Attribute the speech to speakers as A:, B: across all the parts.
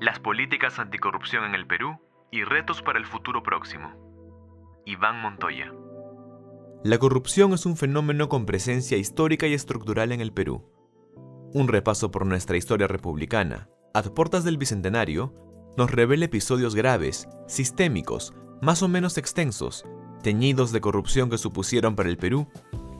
A: Las políticas anticorrupción en el Perú y retos para el futuro próximo. Iván Montoya.
B: La corrupción es un fenómeno con presencia histórica y estructural en el Perú. Un repaso por nuestra historia republicana, a puertas del Bicentenario, nos revela episodios graves, sistémicos, más o menos extensos, teñidos de corrupción que supusieron para el Perú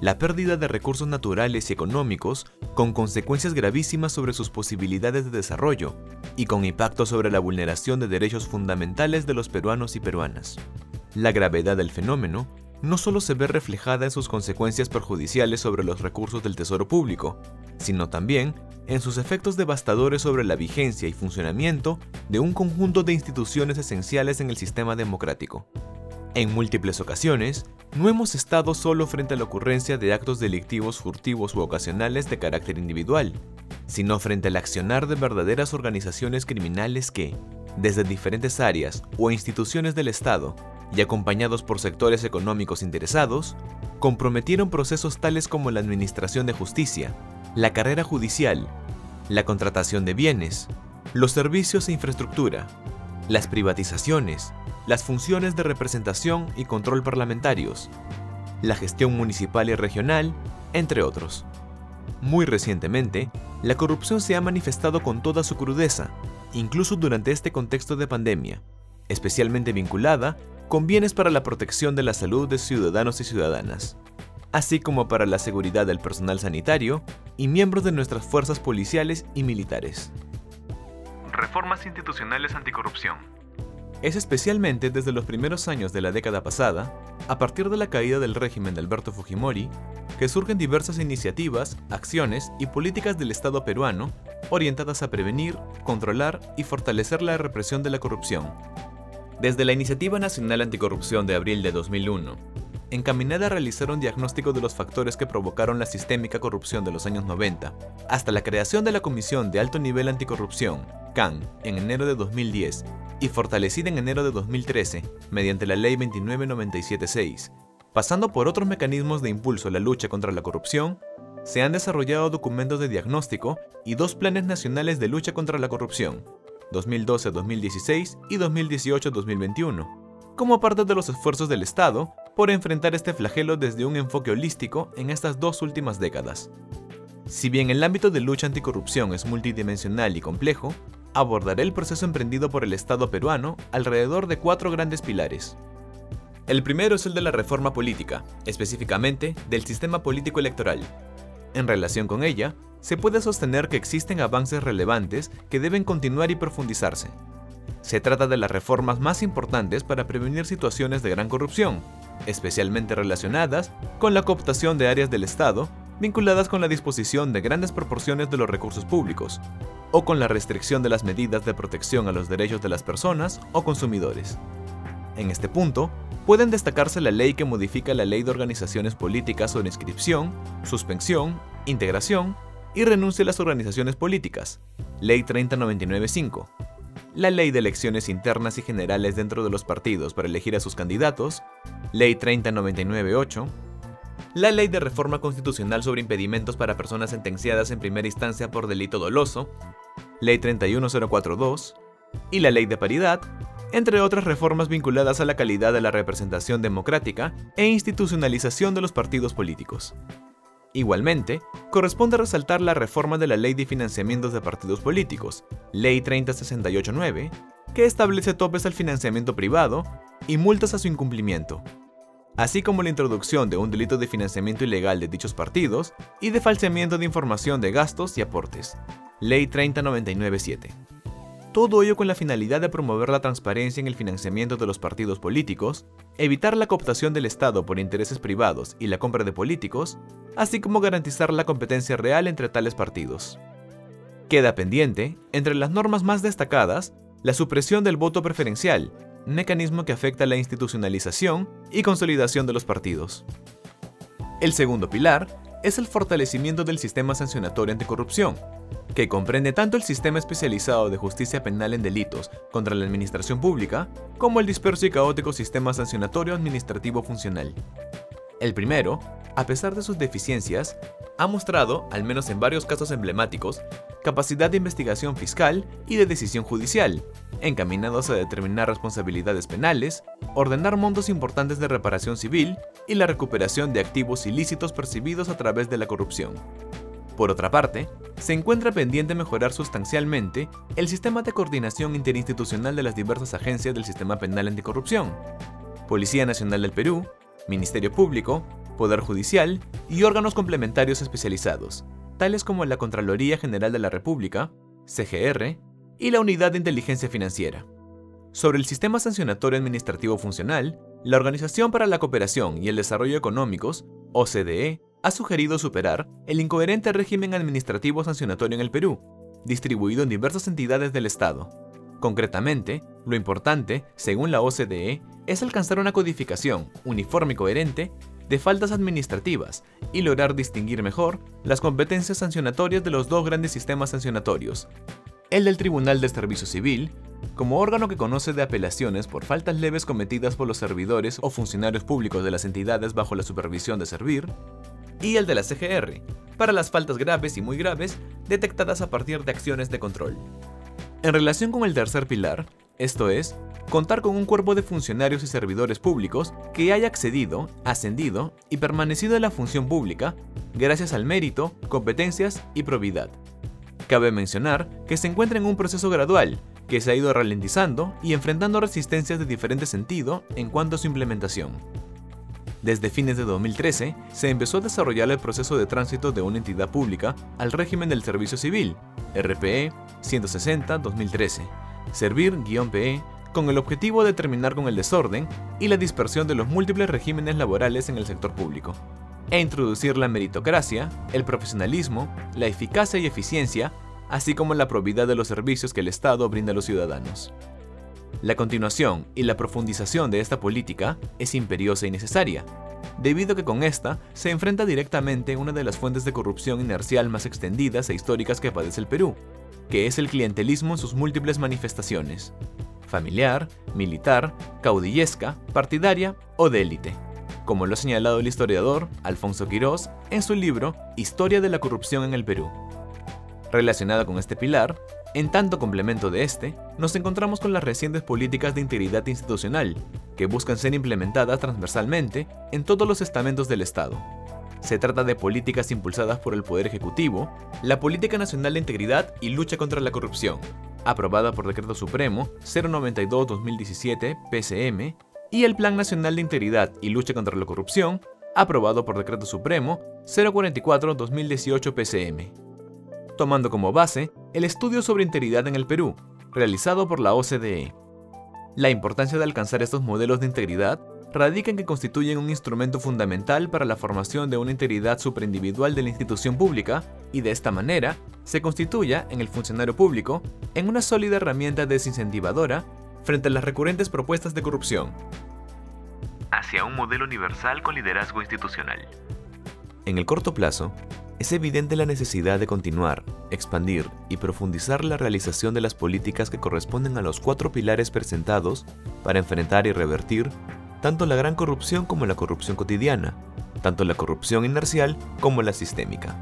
B: la pérdida de recursos naturales y económicos con consecuencias gravísimas sobre sus posibilidades de desarrollo y con impacto sobre la vulneración de derechos fundamentales de los peruanos y peruanas. La gravedad del fenómeno no solo se ve reflejada en sus consecuencias perjudiciales sobre los recursos del Tesoro Público, sino también en sus efectos devastadores sobre la vigencia y funcionamiento de un conjunto de instituciones esenciales en el sistema democrático. En múltiples ocasiones, no hemos estado solo frente a la ocurrencia de actos delictivos furtivos u ocasionales de carácter individual, sino frente al accionar de verdaderas organizaciones criminales que, desde diferentes áreas o instituciones del Estado, y acompañados por sectores económicos interesados, comprometieron procesos tales como la administración de justicia, la carrera judicial, la contratación de bienes, los servicios e infraestructura, las privatizaciones, las funciones de representación y control parlamentarios, la gestión municipal y regional, entre otros. Muy recientemente, la corrupción se ha manifestado con toda su crudeza, incluso durante este contexto de pandemia, especialmente vinculada con bienes para la protección de la salud de ciudadanos y ciudadanas, así como para la seguridad del personal sanitario y miembros de nuestras fuerzas policiales y militares.
A: Reformas institucionales anticorrupción.
B: Es especialmente desde los primeros años de la década pasada, a partir de la caída del régimen de Alberto Fujimori, que surgen diversas iniciativas, acciones y políticas del Estado peruano orientadas a prevenir, controlar y fortalecer la represión de la corrupción. Desde la Iniciativa Nacional Anticorrupción de abril de 2001, encaminada a realizar un diagnóstico de los factores que provocaron la sistémica corrupción de los años 90, hasta la creación de la Comisión de Alto Nivel Anticorrupción, CAN, en enero de 2010, y fortalecida en enero de 2013 mediante la Ley 29976, pasando por otros mecanismos de impulso a la lucha contra la corrupción, se han desarrollado documentos de diagnóstico y dos planes nacionales de lucha contra la corrupción, 2012-2016 y 2018-2021, como parte de los esfuerzos del Estado por enfrentar este flagelo desde un enfoque holístico en estas dos últimas décadas. Si bien el ámbito de lucha anticorrupción es multidimensional y complejo, abordaré el proceso emprendido por el Estado peruano alrededor de cuatro grandes pilares. El primero es el de la reforma política, específicamente del sistema político electoral. En relación con ella, se puede sostener que existen avances relevantes que deben continuar y profundizarse. Se trata de las reformas más importantes para prevenir situaciones de gran corrupción, especialmente relacionadas con la cooptación de áreas del Estado vinculadas con la disposición de grandes proporciones de los recursos públicos, o con la restricción de las medidas de protección a los derechos de las personas o consumidores. En este punto, pueden destacarse la ley que modifica la ley de organizaciones políticas sobre inscripción, suspensión, integración y renuncia a las organizaciones políticas, Ley 30995, la Ley de Elecciones Internas y Generales dentro de los partidos para elegir a sus candidatos, Ley 30998, la Ley de Reforma Constitucional sobre impedimentos para personas sentenciadas en primera instancia por delito doloso, Ley 31042, y la Ley de Paridad, entre otras reformas vinculadas a la calidad de la representación democrática e institucionalización de los partidos políticos. Igualmente, corresponde resaltar la reforma de la Ley de Financiamientos de Partidos Políticos, Ley 30689, que establece topes al financiamiento privado y multas a su incumplimiento, así como la introducción de un delito de financiamiento ilegal de dichos partidos y de falseamiento de información de gastos y aportes, Ley 30997. Todo ello con la finalidad de promover la transparencia en el financiamiento de los partidos políticos, evitar la cooptación del Estado por intereses privados y la compra de políticos, así como garantizar la competencia real entre tales partidos. Queda pendiente, entre las normas más destacadas, la supresión del voto preferencial, mecanismo que afecta la institucionalización y consolidación de los partidos. El segundo pilar es el fortalecimiento del sistema sancionatorio anticorrupción, que comprende tanto el sistema especializado de justicia penal en delitos contra la administración pública, como el disperso y caótico sistema sancionatorio administrativo funcional. El primero, a pesar de sus deficiencias, ha mostrado, al menos en varios casos emblemáticos, capacidad de investigación fiscal y de decisión judicial, encaminados a determinar responsabilidades penales, ordenar montos importantes de reparación civil y la recuperación de activos ilícitos percibidos a través de la corrupción. Por otra parte, se encuentra pendiente mejorar sustancialmente el sistema de coordinación interinstitucional de las diversas agencias del sistema penal anticorrupción, Policía Nacional del Perú, Ministerio Público, Poder Judicial y órganos complementarios especializados, tales como la Contraloría General de la República, CGR, y la Unidad de Inteligencia Financiera. Sobre el sistema sancionatorio administrativo funcional, la Organización para la Cooperación y el Desarrollo Económicos, OCDE, ha sugerido superar el incoherente régimen administrativo sancionatorio en el Perú, distribuido en diversas entidades del Estado. Concretamente, lo importante, según la OCDE, es alcanzar una codificación uniforme y coherente de faltas administrativas y lograr distinguir mejor las competencias sancionatorias de los dos grandes sistemas sancionatorios, el del Tribunal de Servicio Civil, como órgano que conoce de apelaciones por faltas leves cometidas por los servidores o funcionarios públicos de las entidades bajo la supervisión de servir, y el de la CGR, para las faltas graves y muy graves detectadas a partir de acciones de control. En relación con el tercer pilar, esto es, contar con un cuerpo de funcionarios y servidores públicos que haya accedido, ascendido y permanecido en la función pública gracias al mérito, competencias y probidad. Cabe mencionar que se encuentra en un proceso gradual que se ha ido ralentizando y enfrentando resistencias de diferente sentido en cuanto a su implementación. Desde fines de 2013, se empezó a desarrollar el proceso de tránsito de una entidad pública al régimen del servicio civil, RPE 160-2013, Servir-PE, con el objetivo de terminar con el desorden y la dispersión de los múltiples regímenes laborales en el sector público, e introducir la meritocracia, el profesionalismo, la eficacia y eficiencia, así como la probidad de los servicios que el Estado brinda a los ciudadanos. La continuación y la profundización de esta política es imperiosa y necesaria, debido a que con esta se enfrenta directamente una de las fuentes de corrupción inercial más extendidas e históricas que padece el Perú, que es el clientelismo en sus múltiples manifestaciones, familiar, militar, caudillesca, partidaria o de élite, como lo ha señalado el historiador Alfonso Quirós en su libro Historia de la corrupción en el Perú. Relacionada con este pilar, en tanto complemento de este, nos encontramos con las recientes políticas de integridad institucional, que buscan ser implementadas transversalmente en todos los estamentos del Estado. Se trata de políticas impulsadas por el Poder Ejecutivo, la Política Nacional de Integridad y Lucha contra la Corrupción, aprobada por Decreto Supremo 092-2017 PCM, y el Plan Nacional de Integridad y Lucha contra la Corrupción, aprobado por Decreto Supremo 044-2018 PCM tomando como base el estudio sobre integridad en el Perú, realizado por la OCDE. La importancia de alcanzar estos modelos de integridad radica en que constituyen un instrumento fundamental para la formación de una integridad superindividual de la institución pública y de esta manera se constituya en el funcionario público en una sólida herramienta desincentivadora frente a las recurrentes propuestas de corrupción.
A: Hacia un modelo universal con liderazgo institucional.
B: En el corto plazo, es evidente la necesidad de continuar, expandir y profundizar la realización de las políticas que corresponden a los cuatro pilares presentados para enfrentar y revertir tanto la gran corrupción como la corrupción cotidiana, tanto la corrupción inercial como la sistémica.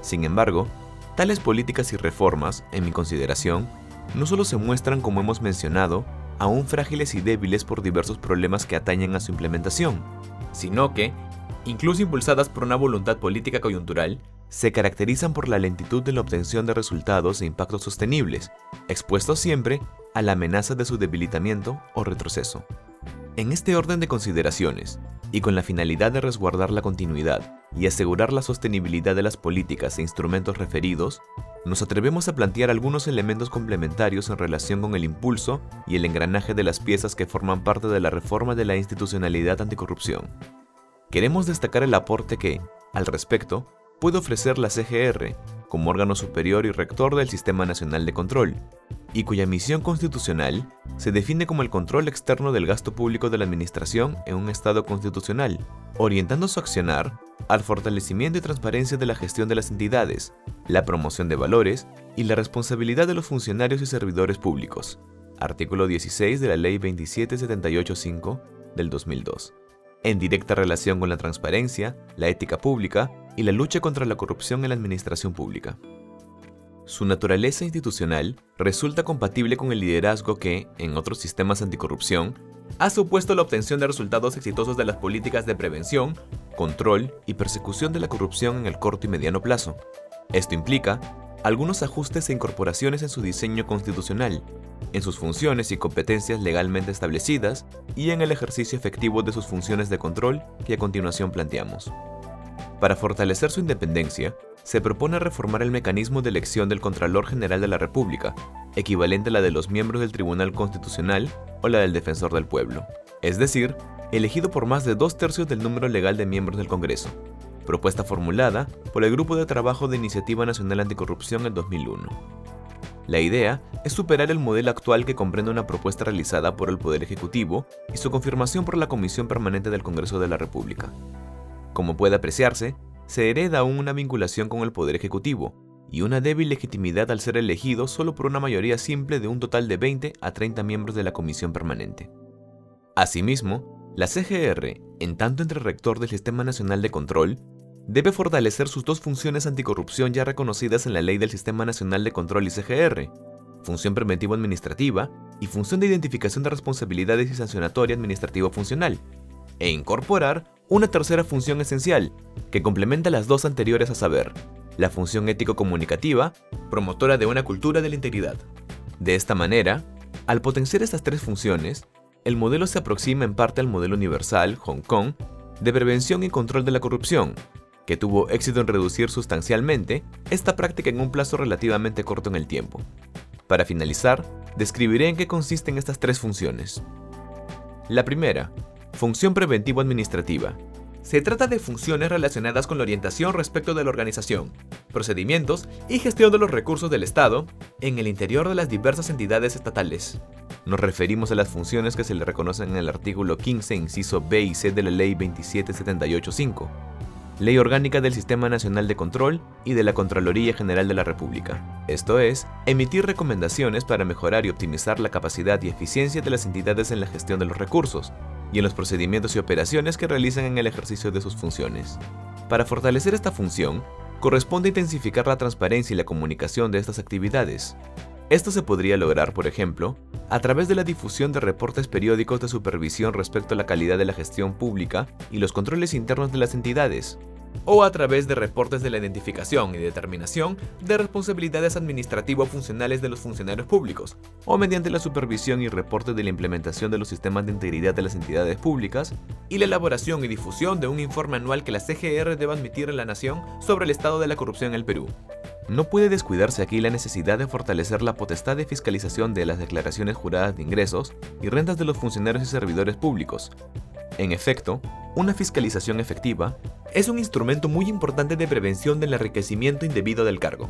B: Sin embargo, tales políticas y reformas, en mi consideración, no solo se muestran, como hemos mencionado, aún frágiles y débiles por diversos problemas que atañen a su implementación, sino que incluso impulsadas por una voluntad política coyuntural, se caracterizan por la lentitud de la obtención de resultados e impactos sostenibles, expuestos siempre a la amenaza de su debilitamiento o retroceso. En este orden de consideraciones, y con la finalidad de resguardar la continuidad y asegurar la sostenibilidad de las políticas e instrumentos referidos, nos atrevemos a plantear algunos elementos complementarios en relación con el impulso y el engranaje de las piezas que forman parte de la reforma de la institucionalidad anticorrupción. Queremos destacar el aporte que, al respecto, puede ofrecer la CGR como órgano superior y rector del Sistema Nacional de Control, y cuya misión constitucional se define como el control externo del gasto público de la Administración en un Estado constitucional, orientando su accionar al fortalecimiento y transparencia de la gestión de las entidades, la promoción de valores y la responsabilidad de los funcionarios y servidores públicos. Artículo 16 de la Ley 27785 del 2002. En directa relación con la transparencia, la ética pública y la lucha contra la corrupción en la administración pública. Su naturaleza institucional resulta compatible con el liderazgo que, en otros sistemas anticorrupción, ha supuesto la obtención de resultados exitosos de las políticas de prevención, control y persecución de la corrupción en el corto y mediano plazo. Esto implica algunos ajustes e incorporaciones en su diseño constitucional, en sus funciones y competencias legalmente establecidas y en el ejercicio efectivo de sus funciones de control que a continuación planteamos. Para fortalecer su independencia, se propone reformar el mecanismo de elección del Contralor General de la República, equivalente a la de los miembros del Tribunal Constitucional o la del Defensor del Pueblo, es decir, elegido por más de dos tercios del número legal de miembros del Congreso, propuesta formulada por el Grupo de Trabajo de Iniciativa Nacional Anticorrupción en 2001. La idea es superar el modelo actual que comprende una propuesta realizada por el Poder Ejecutivo y su confirmación por la Comisión Permanente del Congreso de la República. Como puede apreciarse, se hereda aún una vinculación con el Poder Ejecutivo y una débil legitimidad al ser elegido solo por una mayoría simple de un total de 20 a 30 miembros de la Comisión Permanente. Asimismo, la CGR, en tanto entre rector del Sistema Nacional de Control, debe fortalecer sus dos funciones anticorrupción ya reconocidas en la Ley del Sistema Nacional de Control y CGR, función preventiva administrativa y función de identificación de responsabilidades y sancionatoria administrativa funcional, e incorporar una tercera función esencial, que complementa las dos anteriores a saber, la función ético-comunicativa, promotora de una cultura de la integridad. De esta manera, al potenciar estas tres funciones, el modelo se aproxima en parte al modelo universal, Hong Kong, de prevención y control de la corrupción, que tuvo éxito en reducir sustancialmente esta práctica en un plazo relativamente corto en el tiempo. Para finalizar, describiré en qué consisten estas tres funciones. La primera, función preventivo-administrativa. Se trata de funciones relacionadas con la orientación respecto de la organización, procedimientos y gestión de los recursos del Estado en el interior de las diversas entidades estatales. Nos referimos a las funciones que se le reconocen en el artículo 15, inciso B y C de la Ley 27785 Ley Orgánica del Sistema Nacional de Control y de la Contraloría General de la República. Esto es, emitir recomendaciones para mejorar y optimizar la capacidad y eficiencia de las entidades en la gestión de los recursos y en los procedimientos y operaciones que realizan en el ejercicio de sus funciones. Para fortalecer esta función, corresponde intensificar la transparencia y la comunicación de estas actividades. Esto se podría lograr, por ejemplo, a través de la difusión de reportes periódicos de supervisión respecto a la calidad de la gestión pública y los controles internos de las entidades, o a través de reportes de la identificación y determinación de responsabilidades administrativo-funcionales de los funcionarios públicos, o mediante la supervisión y reporte de la implementación de los sistemas de integridad de las entidades públicas, y la elaboración y difusión de un informe anual que la CGR deba admitir a la Nación sobre el estado de la corrupción en el Perú. No puede descuidarse aquí la necesidad de fortalecer la potestad de fiscalización de las declaraciones juradas de ingresos y rentas de los funcionarios y servidores públicos. En efecto, una fiscalización efectiva es un instrumento muy importante de prevención del enriquecimiento indebido del cargo.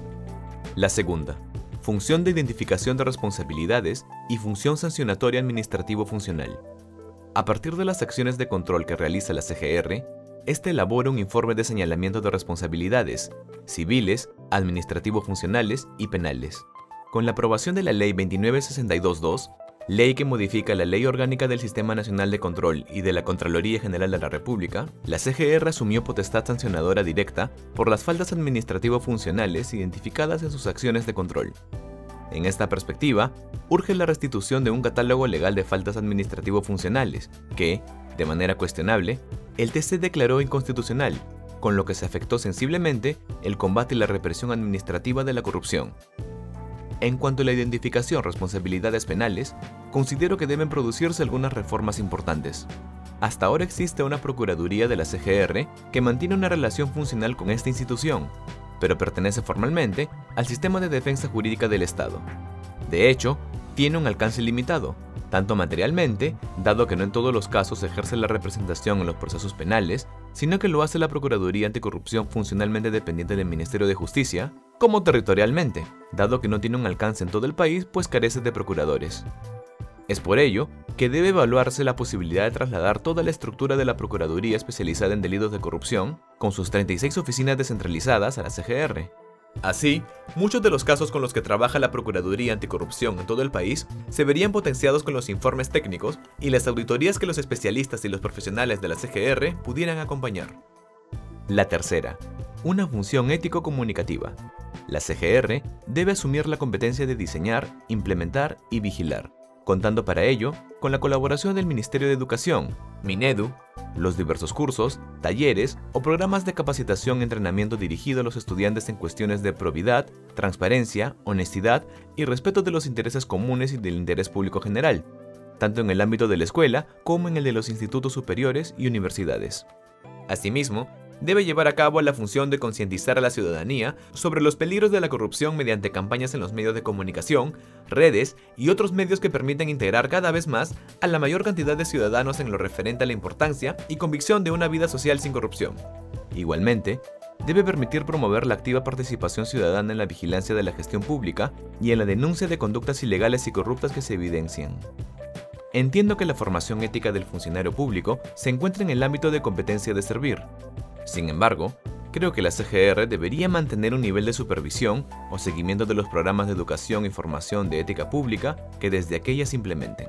B: La segunda, función de identificación de responsabilidades y función sancionatoria administrativo-funcional. A partir de las acciones de control que realiza la CGR, este elabora un informe de señalamiento de responsabilidades civiles, administrativo-funcionales y penales. Con la aprobación de la Ley 29622, ley que modifica la Ley Orgánica del Sistema Nacional de Control y de la Contraloría General de la República, la CGR asumió potestad sancionadora directa por las faltas administrativo-funcionales identificadas en sus acciones de control. En esta perspectiva, urge la restitución de un catálogo legal de faltas administrativo-funcionales que, de manera cuestionable, el TC declaró inconstitucional, con lo que se afectó sensiblemente el combate y la represión administrativa de la corrupción. En cuanto a la identificación responsabilidades penales, considero que deben producirse algunas reformas importantes. Hasta ahora existe una Procuraduría de la CGR que mantiene una relación funcional con esta institución, pero pertenece formalmente al sistema de defensa jurídica del Estado. De hecho, tiene un alcance limitado, tanto materialmente, dado que no en todos los casos ejerce la representación en los procesos penales, sino que lo hace la Procuraduría Anticorrupción funcionalmente dependiente del Ministerio de Justicia, como territorialmente, dado que no tiene un alcance en todo el país pues carece de procuradores. Es por ello que debe evaluarse la posibilidad de trasladar toda la estructura de la Procuraduría especializada en delitos de corrupción, con sus 36 oficinas descentralizadas a la CGR, Así, muchos de los casos con los que trabaja la Procuraduría Anticorrupción en todo el país se verían potenciados con los informes técnicos y las auditorías que los especialistas y los profesionales de la CGR pudieran acompañar. La tercera, una función ético-comunicativa. La CGR debe asumir la competencia de diseñar, implementar y vigilar, contando para ello con la colaboración del Ministerio de Educación, Minedu, los diversos cursos, talleres o programas de capacitación y entrenamiento dirigido a los estudiantes en cuestiones de probidad, transparencia, honestidad y respeto de los intereses comunes y del interés público general, tanto en el ámbito de la escuela como en el de los institutos superiores y universidades. Asimismo, debe llevar a cabo la función de concientizar a la ciudadanía sobre los peligros de la corrupción mediante campañas en los medios de comunicación, redes y otros medios que permiten integrar cada vez más a la mayor cantidad de ciudadanos en lo referente a la importancia y convicción de una vida social sin corrupción. Igualmente, debe permitir promover la activa participación ciudadana en la vigilancia de la gestión pública y en la denuncia de conductas ilegales y corruptas que se evidencian. Entiendo que la formación ética del funcionario público se encuentra en el ámbito de competencia de servir, sin embargo, creo que la CGR debería mantener un nivel de supervisión o seguimiento de los programas de educación y formación de ética pública que desde aquellas implementen.